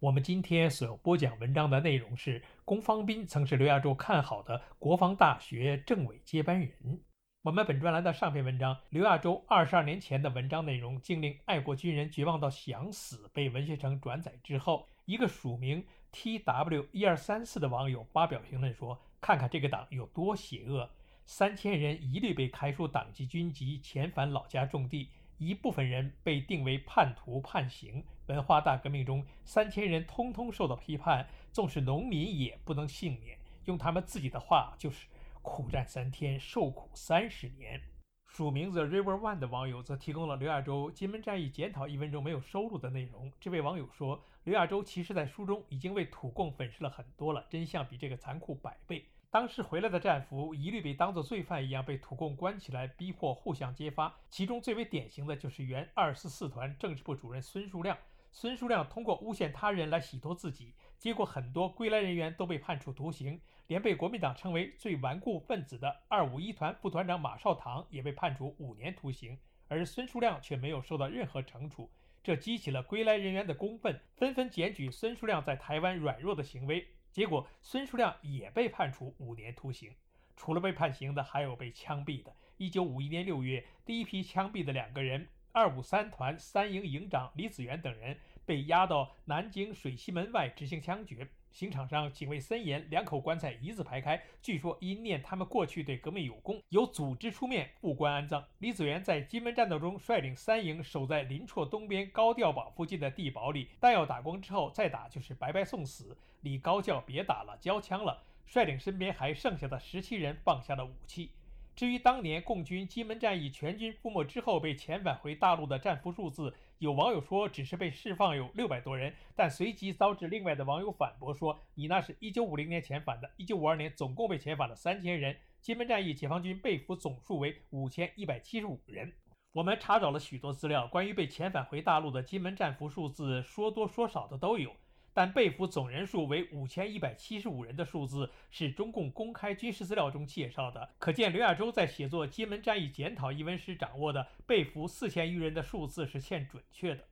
我们今天所播讲文章的内容是：龚方斌曾是刘亚洲看好的国防大学政委接班人。我们本专栏的上篇文章《刘亚洲二十二年前的文章内容》竟令爱国军人绝望到想死，被文学城转载之后，一个署名 T W 一二三四的网友发表评论说：“看看这个党有多邪恶，三千人一律被开除党籍军籍，遣返老家种地。”一部分人被定为叛徒判刑。文化大革命中，三千人通通受到批判，纵使农民也不能幸免。用他们自己的话，就是苦战三天，受苦三十年。署名 “the River One 的网友则提供了刘亚洲金门战役检讨一文中没有收录的内容。这位网友说：“刘亚洲其实在书中已经为土共粉饰了很多了，真相比这个残酷百倍。”当时回来的战俘一律被当作罪犯一样被土共关起来，逼迫互相揭发。其中最为典型的就是原二四四团政治部主任孙树亮。孙树亮通过诬陷他人来洗脱自己，结果很多归来人员都被判处徒刑，连被国民党称为最顽固分子的二五一团副团长马少堂也被判处五年徒刑，而孙树亮却没有受到任何惩处。这激起了归来人员的公愤，纷纷检举孙树亮在台湾软弱的行为。结果，孙树亮也被判处五年徒刑。除了被判刑的，还有被枪毙的。一九五一年六月，第一批枪毙的两个人，二五三团三营营长李子元等人，被押到南京水西门外执行枪决。刑场上警卫森严，两口棺材一字排开。据说因念他们过去对革命有功，有组织出面布棺安葬。李子元在金门战斗中率领三营守在林绰东边高调堡附近的地堡里，弹药打光之后再打就是白白送死。李高叫别打了，交枪了，率领身边还剩下的十七人放下了武器。至于当年共军金门战役全军覆没之后被遣返回大陆的战俘数字。有网友说只是被释放有六百多人，但随即遭致另外的网友反驳说：“你那是一九五零年遣返的，一九五二年总共被遣返了三千人。金门战役解放军被俘总数为五千一百七十五人。”我们查找了许多资料，关于被遣返回大陆的金门战俘数字，说多说少的都有。但被俘总人数为五千一百七十五人的数字是中共公开军事资料中介绍的，可见刘亚洲在写作《金门战役检讨》一文时掌握的被俘四千余人的数字是欠准确的。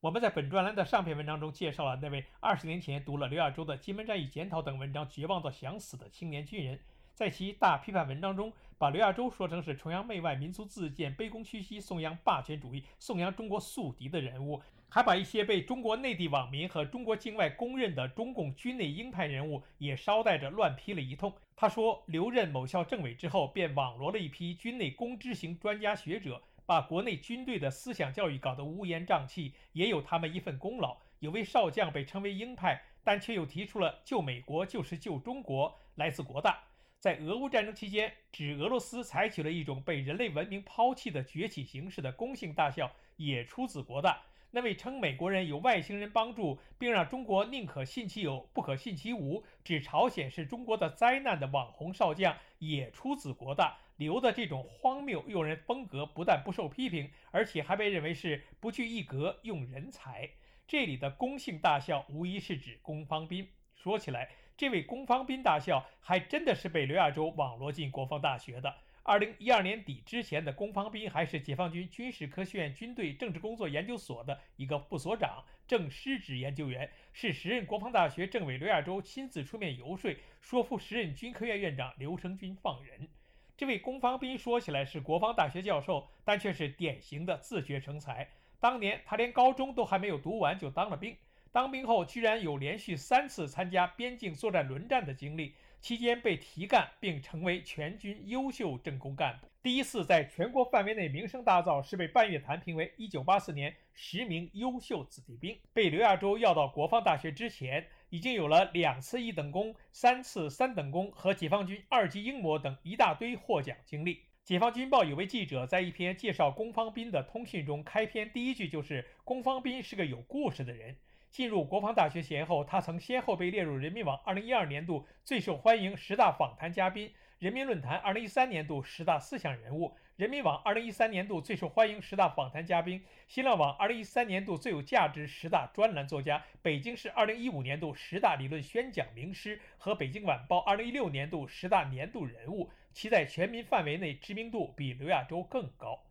我们在本专栏的上篇文章中介绍了那位二十年前读了刘亚洲的《金门战役检讨》等文章绝望到想死的青年军人，在其大批判文章中，把刘亚洲说成是崇洋媚外、民族自荐、卑躬屈膝、颂扬霸权主义、颂扬中国宿敌的人物。还把一些被中国内地网民和中国境外公认的中共军内鹰派人物也捎带着乱批了一通。他说，留任某校政委之后，便网罗了一批军内公知型专家学者，把国内军队的思想教育搞得乌烟瘴气，也有他们一份功劳。有位少将被称为鹰派，但却又提出了救美国就是救中国，来自国大。在俄乌战争期间，指俄罗斯采取了一种被人类文明抛弃的崛起形式的公信大校，也出自国大。那位称美国人有外星人帮助，并让中国宁可信其有，不可信其无，指朝鲜是中国的灾难的网红少将，也出自国大。留的这种荒谬用人风格，不但不受批评，而且还被认为是不拘一格用人才。这里的公姓大校，无疑是指龚方斌。说起来，这位龚方斌大校还真的是被刘亚洲网罗进国防大学的。二零一二年底之前的龚方斌还是解放军军事科学院军队政治工作研究所的一个副所长、正师职研究员，是时任国防大学政委刘亚洲亲自出面游说，说服时任军科院院长刘成军放人。这位龚方斌说起来是国防大学教授，但却是典型的自学成才。当年他连高中都还没有读完就当了兵，当兵后居然有连续三次参加边境作战轮战的经历。期间被提干，并成为全军优秀政工干部。第一次在全国范围内名声大噪，是被半月谈评为1984年十名优秀子弟兵。被刘亚洲要到国防大学之前，已经有了两次一等功、三次三等功和解放军二级英模等一大堆获奖经历。解放军报有位记者在一篇介绍龚方斌的通讯中，开篇第一句就是“龚方斌是个有故事的人”。进入国防大学前后，他曾先后被列入人民网2012年度最受欢迎十大访谈嘉宾、人民论坛2013年度十大思想人物、人民网2013年度最受欢迎十大访谈嘉宾、新浪网2013年度最有价值十大专栏作家、北京市2015年度十大理论宣讲名师和北京晚报2016年度十大年度人物，其在全民范围内知名度比刘亚洲更高。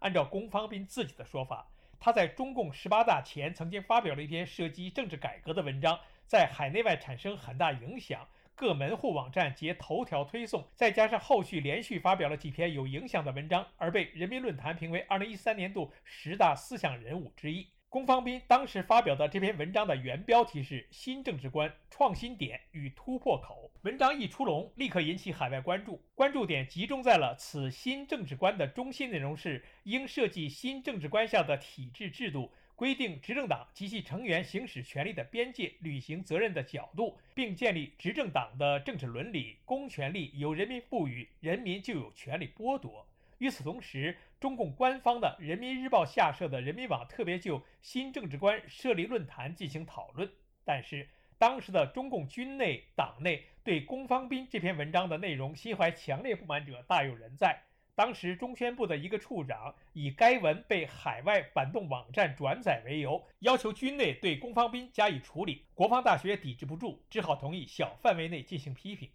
按照龚方斌自己的说法。他在中共十八大前曾经发表了一篇涉及政治改革的文章，在海内外产生很大影响，各门户网站皆头条推送。再加上后续连续发表了几篇有影响的文章，而被人民论坛评为二零一三年度十大思想人物之一。龚方斌当时发表的这篇文章的原标题是“新政治观创新点与突破口”。文章一出笼，立刻引起海外关注。关注点集中在了此新政治观的中心内容是：应设计新政治观下的体制制度，规定执政党及其成员行使权力的边界、履行责任的角度，并建立执政党的政治伦理。公权力由人民赋予，人民就有权利剥夺。与此同时，中共官方的人民日报下设的人民网特别就新政治观设立论坛进行讨论。但是，当时的中共军内党内对龚方斌这篇文章的内容心怀强烈不满者大有人在。当时中宣部的一个处长以该文被海外反动网站转载为由，要求军内对龚方斌加以处理。国防大学抵制不住，只好同意小范围内进行批评。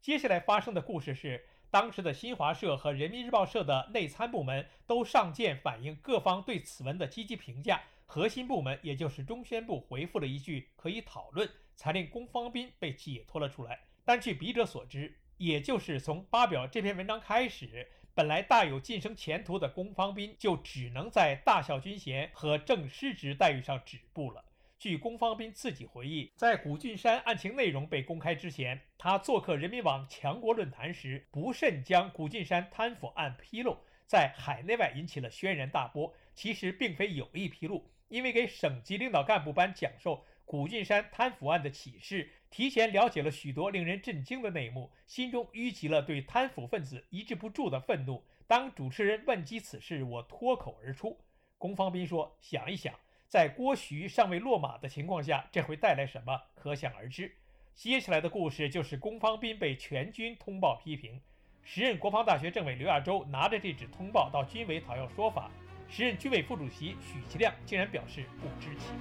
接下来发生的故事是。当时的新华社和人民日报社的内参部门都上见反映各方对此文的积极评价，核心部门也就是中宣部回复了一句“可以讨论”，才令龚方斌被解脱了出来。但据笔者所知，也就是从发表这篇文章开始，本来大有晋升前途的龚方斌就只能在大校军衔和正师职待遇上止步了。据龚方斌自己回忆，在古俊山案情内容被公开之前，他做客人民网强国论坛时，不慎将古俊山贪腐案披露，在海内外引起了轩然大波。其实并非有意披露，因为给省级领导干部班讲授古俊山贪腐案的启示，提前了解了许多令人震惊的内幕，心中淤积了对贪腐分子抑制不住的愤怒。当主持人问及此事，我脱口而出。龚方斌说：“想一想。”在郭徐尚未落马的情况下，这会带来什么？可想而知。接下来的故事就是龚方斌被全军通报批评。时任国防大学政委刘亚洲拿着这纸通报到军委讨要说法，时任军委副主席许其亮竟然表示不知情。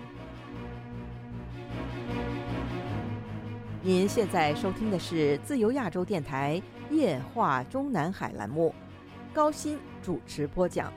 您现在收听的是自由亚洲电台夜话中南海栏目，高鑫主持播讲。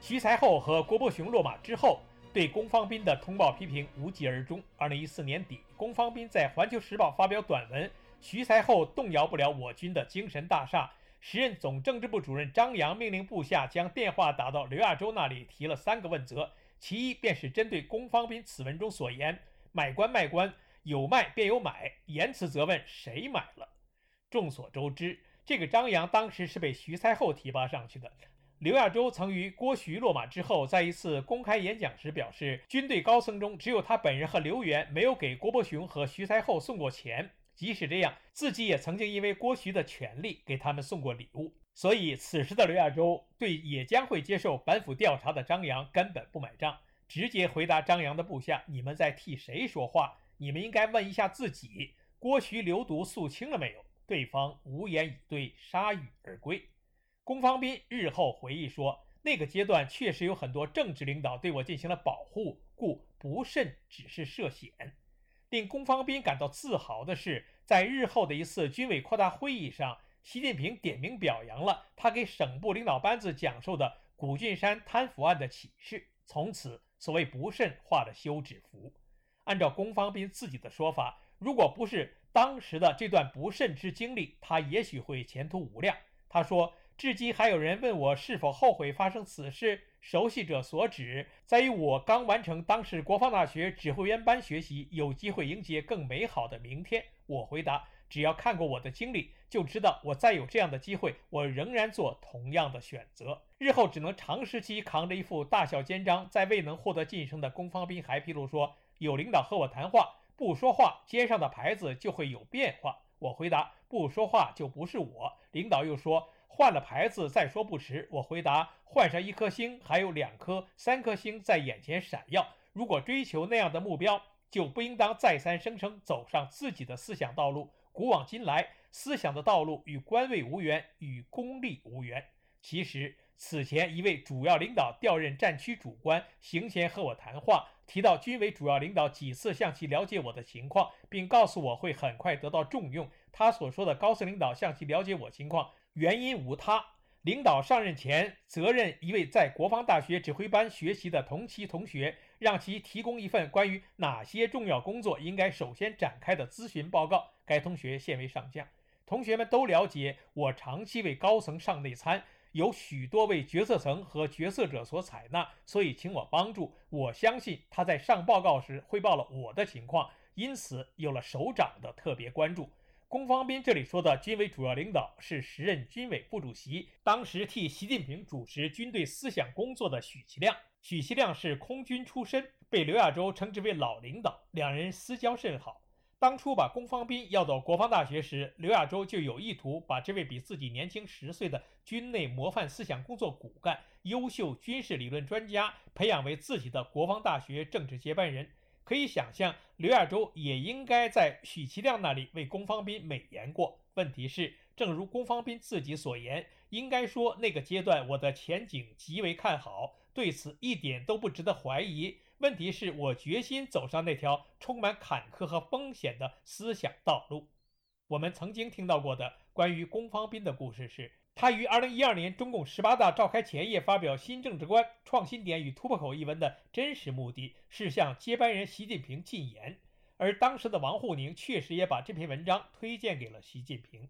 徐才厚和郭伯雄落马之后，对龚方斌的通报批评无疾而终。二零一四年底，龚方斌在《环球时报》发表短文：“徐才厚动摇不了我军的精神大厦。”时任总政治部主任张扬命令部下将电话打到刘亚洲那里，提了三个问责，其一便是针对龚方斌此文中所言“买官卖官，有卖便有买”，言辞责问谁买了。众所周知，这个张扬当时是被徐才厚提拔上去的。刘亚洲曾于郭徐落马之后，在一次公开演讲时表示，军队高层中只有他本人和刘源没有给郭伯雄和徐才厚送过钱。即使这样，自己也曾经因为郭徐的权力给他们送过礼物。所以，此时的刘亚洲对也将会接受反腐调查的张扬根本不买账，直接回答张扬的部下：“你们在替谁说话？你们应该问一下自己，郭徐流毒肃清了没有？”对方无言以对，铩羽而归。龚方斌日后回忆说：“那个阶段确实有很多政治领导对我进行了保护，故不慎只是涉险。”令龚方斌感到自豪的是，在日后的一次军委扩大会议上，习近平点名表扬了他给省部领导班子讲授的古俊山贪腐案的启示。从此，所谓不慎画了休止符。按照龚方斌自己的说法，如果不是当时的这段不慎之经历，他也许会前途无量。他说。至今还有人问我是否后悔发生此事。熟悉者所指，在于我刚完成当时国防大学指挥员班学习，有机会迎接更美好的明天。我回答：只要看过我的经历，就知道我再有这样的机会，我仍然做同样的选择。日后只能长时期扛着一副大小肩章，在未能获得晋升的龚方斌还披露说，有领导和我谈话，不说话，肩上的牌子就会有变化。我回答：不说话就不是我。领导又说。换了牌子再说不迟。我回答：换上一颗星，还有两颗、三颗星在眼前闪耀。如果追求那样的目标，就不应当再三声称走上自己的思想道路。古往今来，思想的道路与官位无缘，与功利无缘。其实。此前，一位主要领导调任战区主官，行前和我谈话，提到军委主要领导几次向其了解我的情况，并告诉我会很快得到重用。他所说的高层领导向其了解我情况，原因无他。领导上任前，责任一位在国防大学指挥班学习的同期同学，让其提供一份关于哪些重要工作应该首先展开的咨询报告。该同学现为上将，同学们都了解我长期为高层上内参。有许多位决策层和决策者所采纳，所以请我帮助。我相信他在上报告时汇报了我的情况，因此有了首长的特别关注。龚方斌这里说的军委主要领导是时任军委副主席，当时替习近平主持军队思想工作的许其亮。许其亮是空军出身，被刘亚洲称之为老领导，两人私交甚好。当初把龚方斌要到国防大学时，刘亚洲就有意图把这位比自己年轻十岁的军内模范思想工作骨干、优秀军事理论专家培养为自己的国防大学政治接班人。可以想象，刘亚洲也应该在许其亮那里为龚方斌美言过。问题是，正如龚方斌自己所言，应该说那个阶段我的前景极为看好，对此一点都不值得怀疑。问题是我决心走上那条充满坎坷和风险的思想道路。我们曾经听到过的关于龚方斌的故事是，他于2012年中共十八大召开前夜发表《新政治观：创新点与突破口》一文的真实目的是向接班人习近平进言，而当时的王沪宁确实也把这篇文章推荐给了习近平。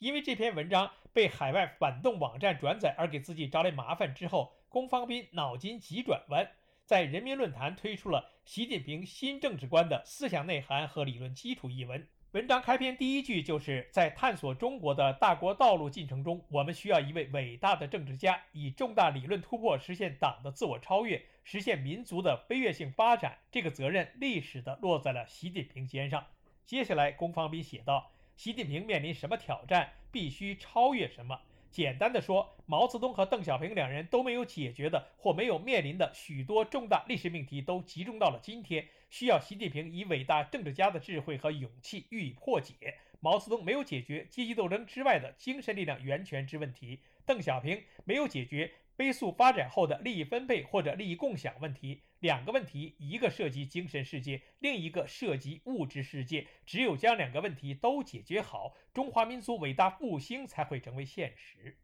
因为这篇文章被海外反动网站转载而给自己招来麻烦之后，龚方斌脑筋急转弯。在人民论坛推出了《习近平新政治观的思想内涵和理论基础》一文。文章开篇第一句就是在探索中国的大国道路进程中，我们需要一位伟大的政治家，以重大理论突破实现党的自我超越，实现民族的飞跃性发展。这个责任历史的落在了习近平肩上。接下来，龚方斌写道：习近平面临什么挑战，必须超越什么。简单的说，毛泽东和邓小平两人都没有解决的或没有面临的许多重大历史命题，都集中到了今天，需要习近平以伟大政治家的智慧和勇气予以破解。毛泽东没有解决阶级斗争之外的精神力量源泉之问题，邓小平没有解决。飞速发展后的利益分配或者利益共享问题，两个问题，一个涉及精神世界，另一个涉及物质世界。只有将两个问题都解决好，中华民族伟大复兴才会成为现实。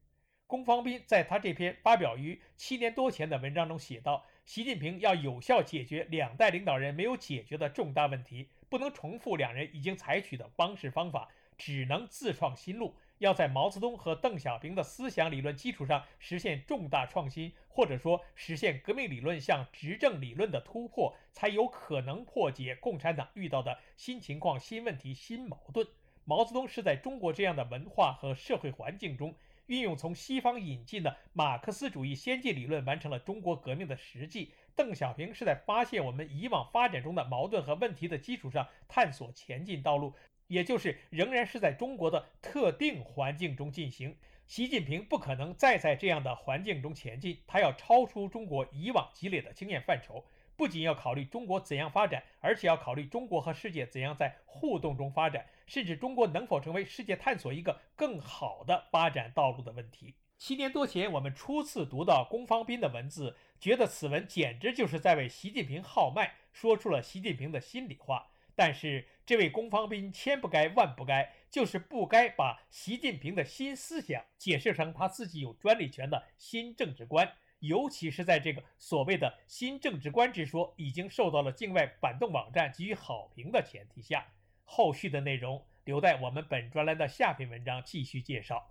龚方斌在他这篇发表于七年多前的文章中写道：“习近平要有效解决两代领导人没有解决的重大问题，不能重复两人已经采取的方式方法，只能自创新路。”要在毛泽东和邓小平的思想理论基础上实现重大创新，或者说实现革命理论向执政理论的突破，才有可能破解共产党遇到的新情况、新问题、新矛盾。毛泽东是在中国这样的文化和社会环境中，运用从西方引进的马克思主义先进理论，完成了中国革命的实际。邓小平是在发现我们以往发展中的矛盾和问题的基础上，探索前进道路。也就是仍然是在中国的特定环境中进行。习近平不可能再在这样的环境中前进，他要超出中国以往积累的经验范畴，不仅要考虑中国怎样发展，而且要考虑中国和世界怎样在互动中发展，甚至中国能否成为世界探索一个更好的发展道路的问题。七年多前，我们初次读到龚方斌的文字，觉得此文简直就是在为习近平号脉，说出了习近平的心里话。但是，这位龚方斌千不该万不该，就是不该把习近平的新思想解释成他自己有专利权的新政治观，尤其是在这个所谓的新政治观之说已经受到了境外反动网站给予好评的前提下，后续的内容留待我们本专栏的下篇文章继续介绍。